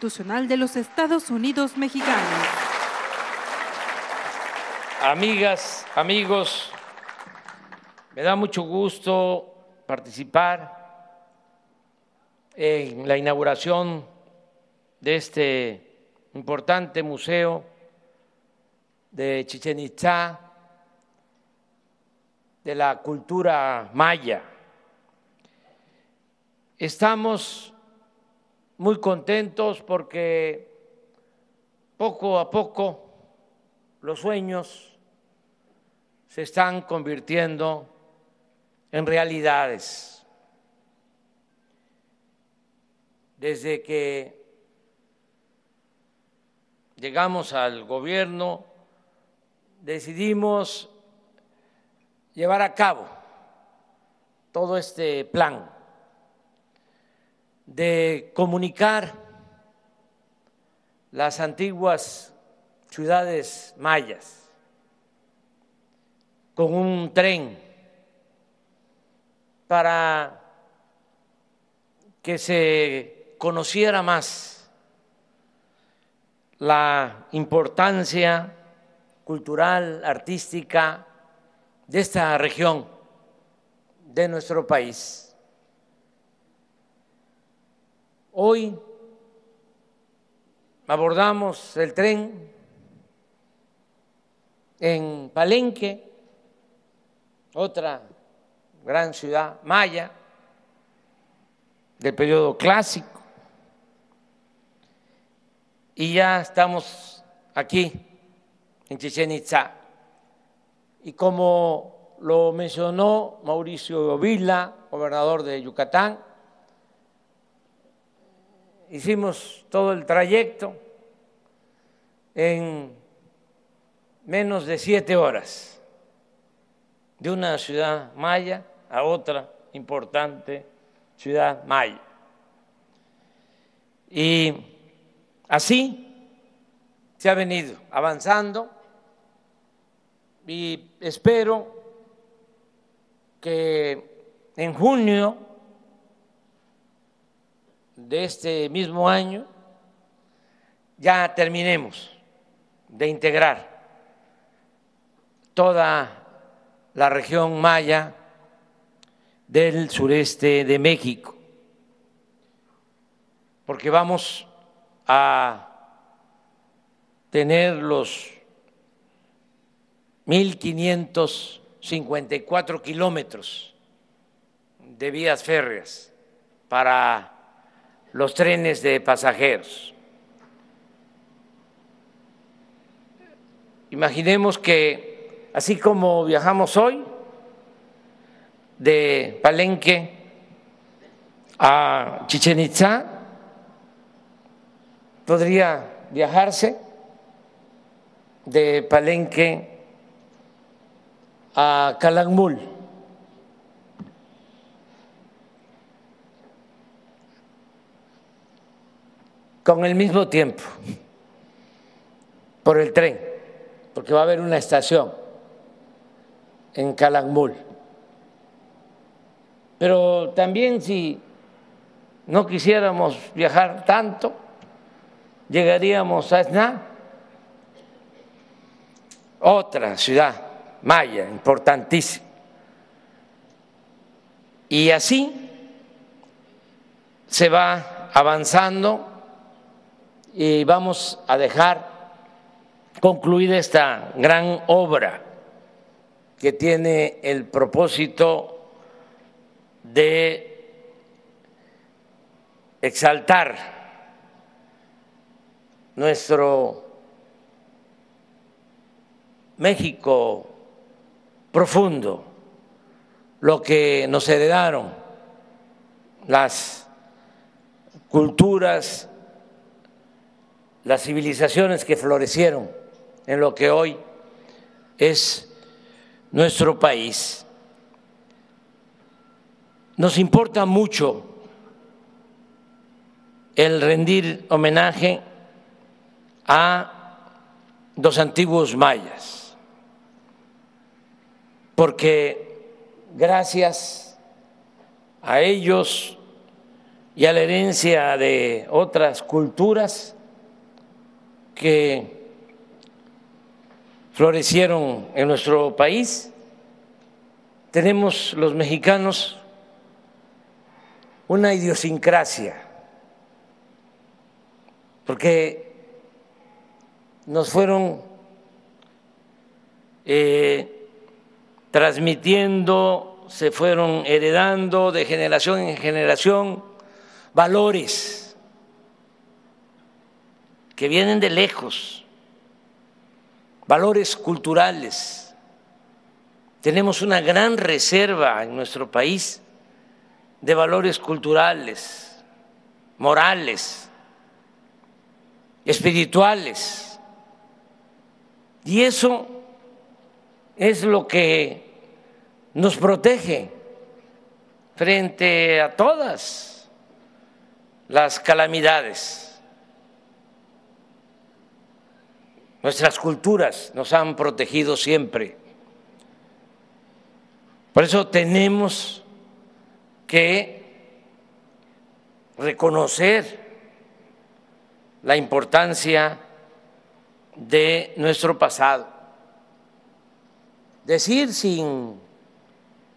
Constitucional de los Estados Unidos Mexicanos. Amigas, amigos, me da mucho gusto participar en la inauguración de este importante museo de Chichen Itzá, de la cultura maya. Estamos muy contentos porque poco a poco los sueños se están convirtiendo en realidades. Desde que llegamos al gobierno, decidimos llevar a cabo todo este plan de comunicar las antiguas ciudades mayas con un tren para que se conociera más la importancia cultural, artística de esta región de nuestro país. Hoy abordamos el tren en Palenque, otra gran ciudad maya del periodo clásico, y ya estamos aquí en Chichen Itza. Y como lo mencionó Mauricio Vila, gobernador de Yucatán, hicimos todo el trayecto en menos de siete horas, de una ciudad maya a otra importante ciudad maya. Y así se ha venido avanzando y espero que en junio de este mismo año ya terminemos de integrar toda la región maya del sureste de México, porque vamos a tener los 1.554 kilómetros de vías férreas para los trenes de pasajeros. Imaginemos que así como viajamos hoy de Palenque a Chichen Itza, podría viajarse de Palenque a Calakmul con el mismo tiempo por el tren, porque va a haber una estación en Calakmul. Pero también si no quisiéramos viajar tanto, llegaríamos a Esna, otra ciudad maya importantísima. Y así se va avanzando y vamos a dejar concluida esta gran obra que tiene el propósito de exaltar nuestro México profundo, lo que nos heredaron las culturas las civilizaciones que florecieron en lo que hoy es nuestro país. Nos importa mucho el rendir homenaje a los antiguos mayas, porque gracias a ellos y a la herencia de otras culturas que florecieron en nuestro país. Tenemos los mexicanos una idiosincrasia, porque nos fueron eh, transmitiendo, se fueron heredando de generación en generación valores que vienen de lejos, valores culturales. Tenemos una gran reserva en nuestro país de valores culturales, morales, espirituales. Y eso es lo que nos protege frente a todas las calamidades. Nuestras culturas nos han protegido siempre. Por eso tenemos que reconocer la importancia de nuestro pasado, decir sin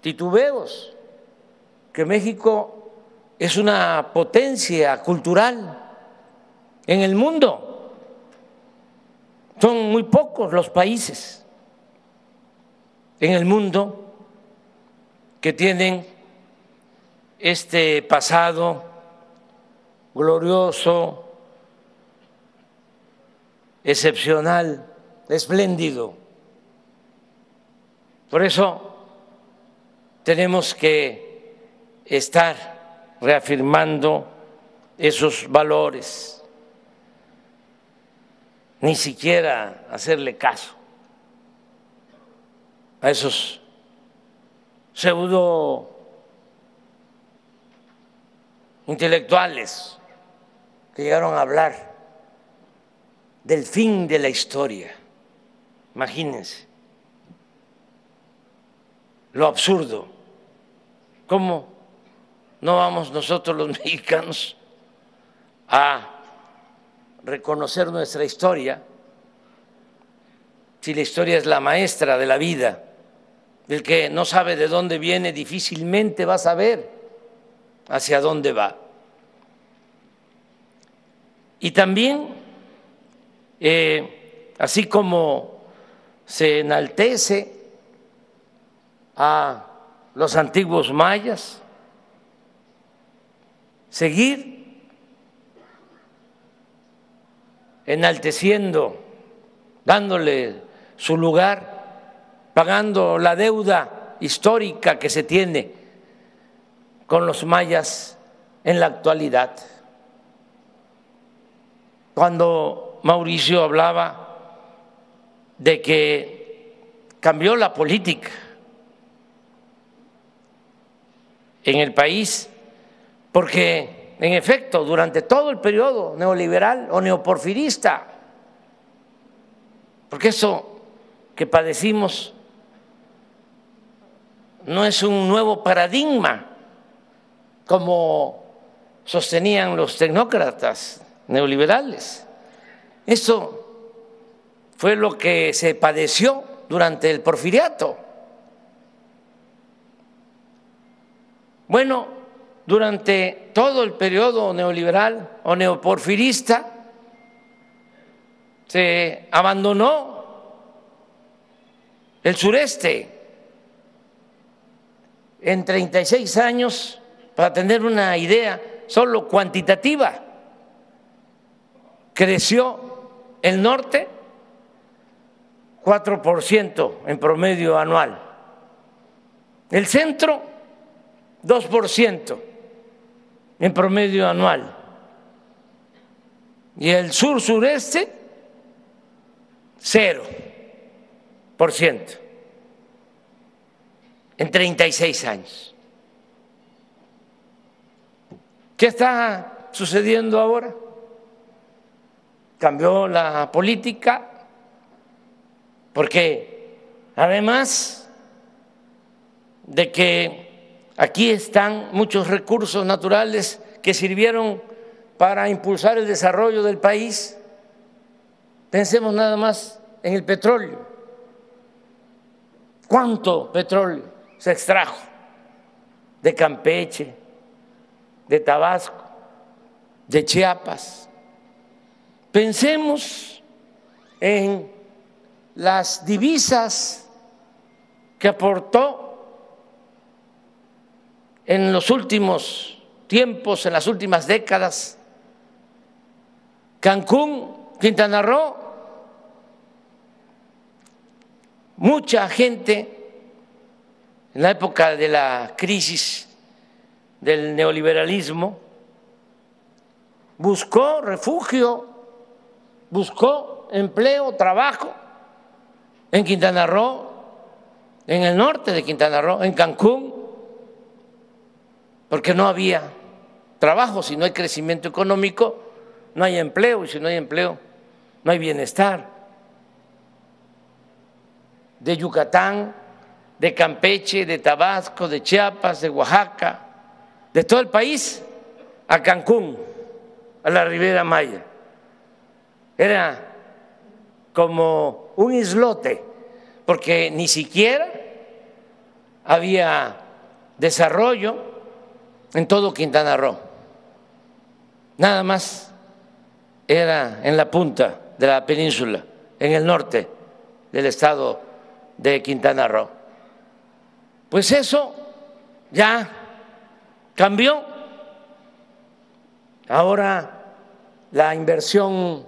titubeos que México es una potencia cultural en el mundo. Son muy pocos los países en el mundo que tienen este pasado glorioso, excepcional, espléndido. Por eso tenemos que estar reafirmando esos valores, ni siquiera hacerle caso a esos pseudo intelectuales que llegaron a hablar del fin de la historia. Imagínense lo absurdo. ¿Cómo no vamos nosotros los mexicanos a reconocer nuestra historia si la historia es la maestra de la vida? El que no sabe de dónde viene difícilmente va a saber hacia dónde va. Y también, eh, así como se enaltece a los antiguos mayas, seguir enalteciendo, dándole su lugar, pagando la deuda histórica que se tiene con los mayas en la actualidad. Cuando Mauricio hablaba de que cambió la política en el país, porque en efecto durante todo el periodo neoliberal o neoporfirista, porque eso que padecimos no es un nuevo paradigma, como sostenían los tecnócratas neoliberales. Eso fue lo que se padeció durante el porfiriato. Bueno, durante todo el periodo neoliberal o neoporfirista se abandonó el sureste. En 36 años para tener una idea solo cuantitativa. Creció el norte 4% en promedio anual, el centro 2% en promedio anual y el sur sureste 0% en 36 años. ¿Qué está sucediendo ahora? Cambió la política porque además de que aquí están muchos recursos naturales que sirvieron para impulsar el desarrollo del país. Pensemos nada más en el petróleo. ¿Cuánto petróleo se extrajo de Campeche, de Tabasco, de Chiapas? Pensemos en las divisas que aportó en los últimos tiempos, en las últimas décadas, Cancún, Quintana Roo, mucha gente en la época de la crisis del neoliberalismo buscó refugio, buscó empleo, trabajo en Quintana Roo, en el norte de Quintana Roo, en Cancún, porque no había trabajo, si no hay crecimiento económico, no hay empleo, y si no hay empleo, no hay bienestar. De Yucatán, de Campeche, de Tabasco, de Chiapas, de Oaxaca, de todo el país, a Cancún, a la Ribera Maya. Era como un islote, porque ni siquiera había desarrollo en todo Quintana Roo. Nada más era en la punta de la península, en el norte del estado de Quintana Roo. Pues eso ya cambió. Ahora la inversión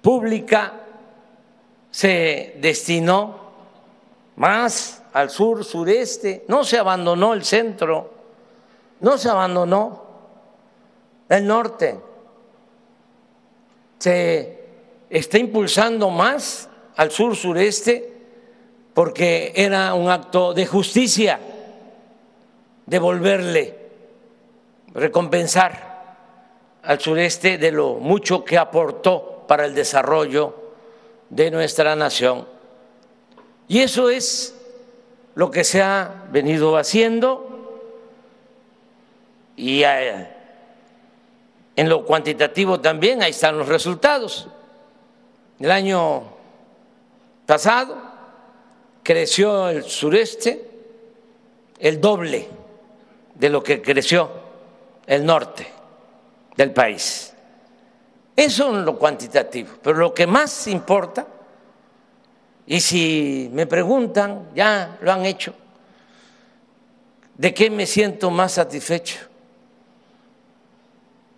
pública se destinó más al sur, sureste, no se abandonó el centro, no se abandonó el norte, se está impulsando más al sur, sureste, porque era un acto de justicia devolverle, recompensar al sureste de lo mucho que aportó para el desarrollo de nuestra nación. Y eso es lo que se ha venido haciendo y eh, en lo cuantitativo también, ahí están los resultados. El año pasado creció el sureste el doble de lo que creció el norte del país. Eso en lo cuantitativo, pero lo que más importa, y si me preguntan, ya lo han hecho, ¿de qué me siento más satisfecho?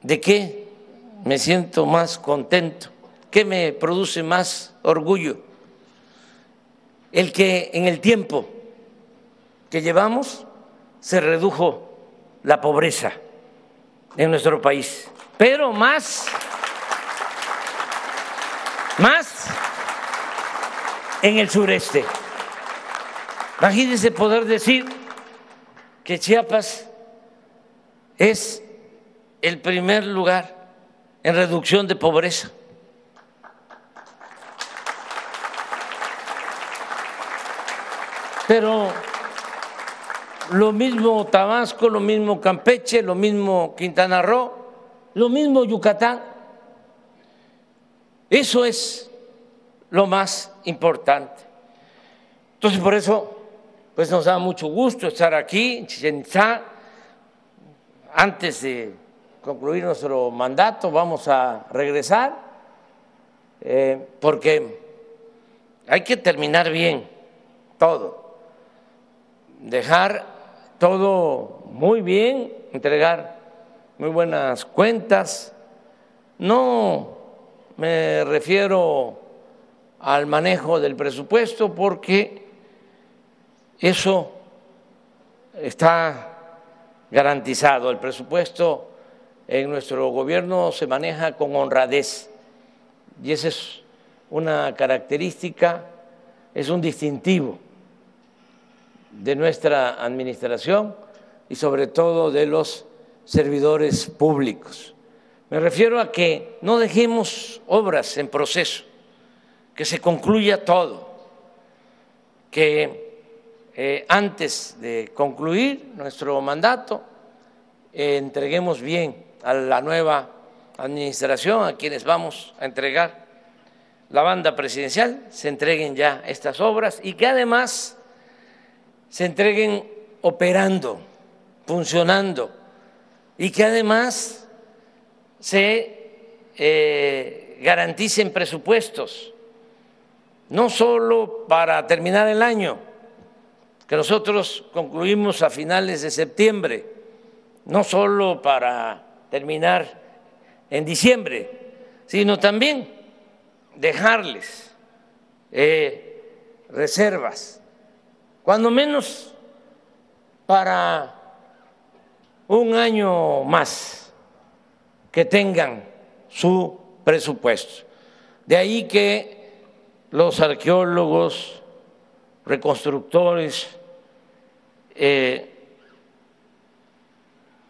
¿De qué me siento más contento? ¿Qué me produce más orgullo? El que en el tiempo que llevamos se redujo la pobreza en nuestro país, pero más, más en el sureste. Imagínense poder decir que Chiapas es el primer lugar en reducción de pobreza. Pero lo mismo Tabasco, lo mismo Campeche, lo mismo Quintana Roo, lo mismo Yucatán. Eso es lo más importante. Entonces, por eso, pues nos da mucho gusto estar aquí en Chichen Antes de concluir nuestro mandato, vamos a regresar, eh, porque hay que terminar bien todo, dejar todo muy bien, entregar muy buenas cuentas. No me refiero al manejo del presupuesto porque eso está garantizado. El presupuesto en nuestro gobierno se maneja con honradez y esa es una característica, es un distintivo de nuestra administración y sobre todo de los servidores públicos. Me refiero a que no dejemos obras en proceso, que se concluya todo, que eh, antes de concluir nuestro mandato entreguemos bien a la nueva administración, a quienes vamos a entregar la banda presidencial, se entreguen ya estas obras y que además se entreguen operando, funcionando y que además se eh, garanticen presupuestos, no solo para terminar el año, que nosotros concluimos a finales de septiembre, no solo para terminar en diciembre, sino también dejarles eh, reservas, cuando menos para un año más que tengan su presupuesto. De ahí que los arqueólogos, reconstructores, eh,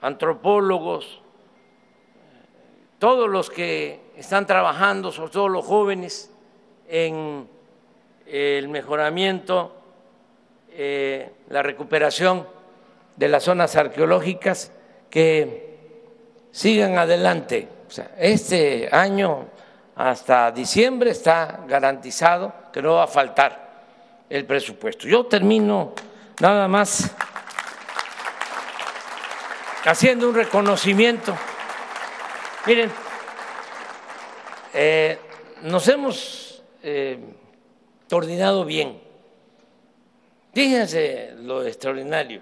antropólogos, todos los que están trabajando, sobre todo los jóvenes, en el mejoramiento, eh, la recuperación de las zonas arqueológicas, que sigan adelante. este año hasta diciembre está garantizado que no va a faltar el presupuesto. Yo termino nada más haciendo un reconocimiento. Miren, eh, nos hemos eh, coordinado bien. Fíjense lo extraordinario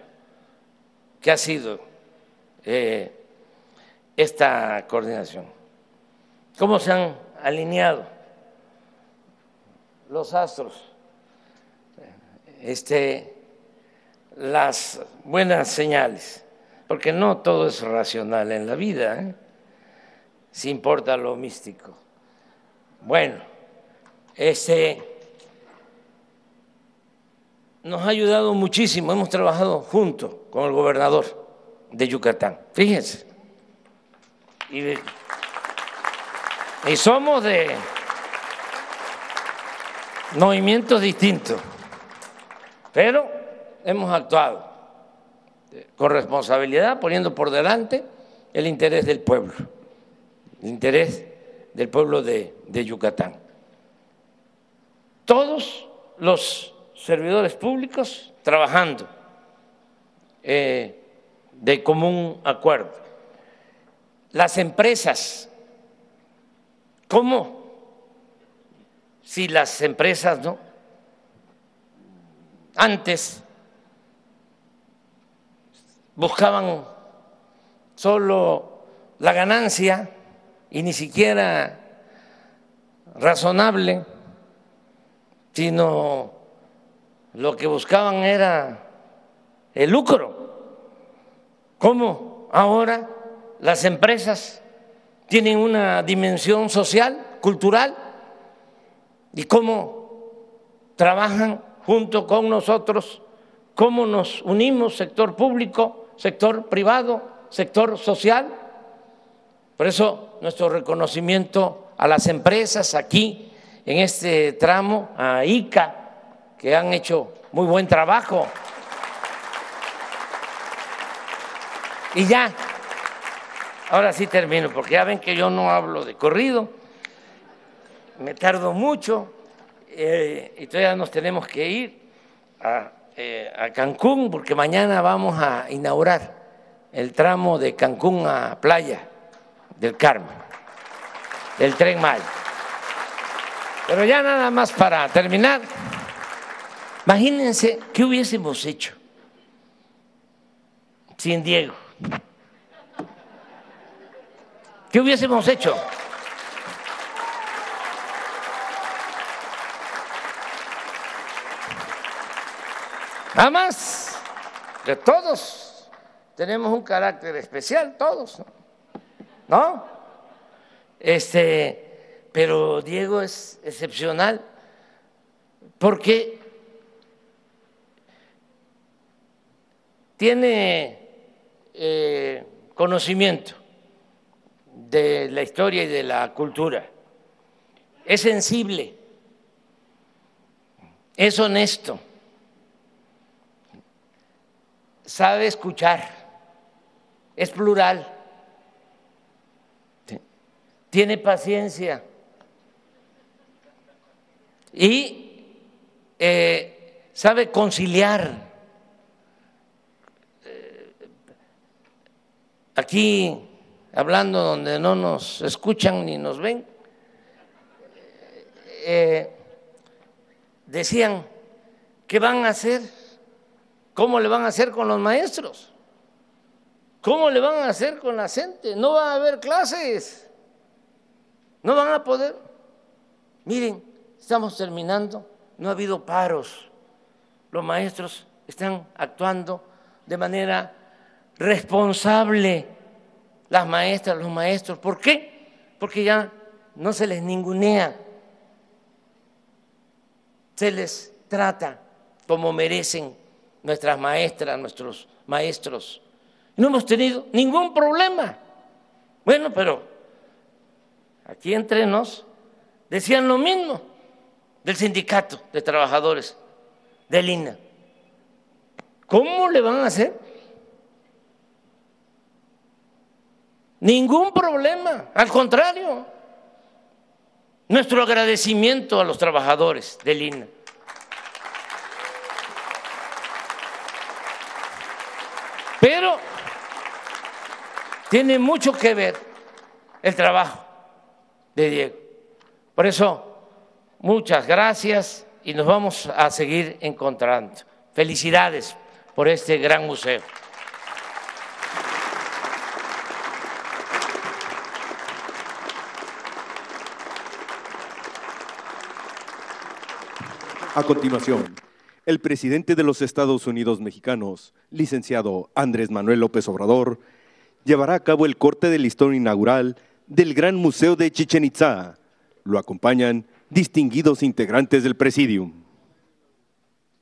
que ha sido eh, esta coordinación. Cómo se han alineado los astros, este, las buenas señales porque no todo es racional en la vida, ¿eh? Si importa lo místico. Bueno, ese nos ha ayudado muchísimo, hemos trabajado junto con el gobernador de Yucatán, fíjense. Y, y somos de movimientos distintos, pero hemos actuado con responsabilidad, poniendo por delante el interés del pueblo, interés del pueblo de, Yucatán. Todos los servidores públicos trabajando eh, de común acuerdo. Las empresas, ¿cómo? Si las empresas no, antes buscaban solo la ganancia y ni siquiera razonable, sino lo que buscaban era el lucro. ¿Cómo ahora las empresas tienen una dimensión social, cultural? ¿Y cómo trabajan junto con nosotros? ¿Cómo nos unimos, sector público? sector privado, sector social. Por eso nuestro reconocimiento a las empresas aquí en este tramo, a ICA, que han hecho muy buen trabajo. Y ya, ahora sí termino, porque ya ven que yo no hablo de corrido, me tardo mucho eh, y todavía nos tenemos que ir a eh, a Cancún, porque mañana vamos a inaugurar el tramo de Cancún a Playa del Carmen, el tren Maya. Pero ya nada más para terminar, imagínense qué hubiésemos hecho sin Diego. ¿Qué hubiésemos hecho? Además, que todos tenemos un carácter especial, todos. Este, pero Diego es excepcional porque tiene eh, conocimiento de la historia y de la cultura, es sensible, es honesto. Sabe escuchar, es plural, tiene paciencia y eh, sabe conciliar. Eh, aquí, hablando donde no nos escuchan ni nos ven, eh, decían, ¿qué van a hacer? ¿Cómo le van a hacer con los maestros? ¿Cómo le van a hacer con la gente? No va a haber clases. No van a poder. Miren, estamos terminando, no ha habido paros. Los maestros están actuando de manera responsable. Las maestras, los maestros. ¿Por qué? Porque ya no se les ningunea. Se les trata como merecen nuestras maestras, nuestros maestros. No hemos tenido ningún problema. Bueno, pero aquí entre nos decían lo mismo del sindicato de trabajadores del INA. ¿Cómo le van a hacer? Ningún problema, al contrario. Nuestro agradecimiento a los trabajadores del INA. Pero tiene mucho que ver el trabajo Diego. Por eso, muchas gracias y nos vamos a seguir encontrando. Felicidades por este gran museo. A continuación, el presidente de los Estados Unidos mexicanos, licenciado Andrés Manuel López Obrador, llevará a cabo el corte del listón inaugural del Gran Museo de Chichen Itza. Lo acompañan distinguidos integrantes del Presidium.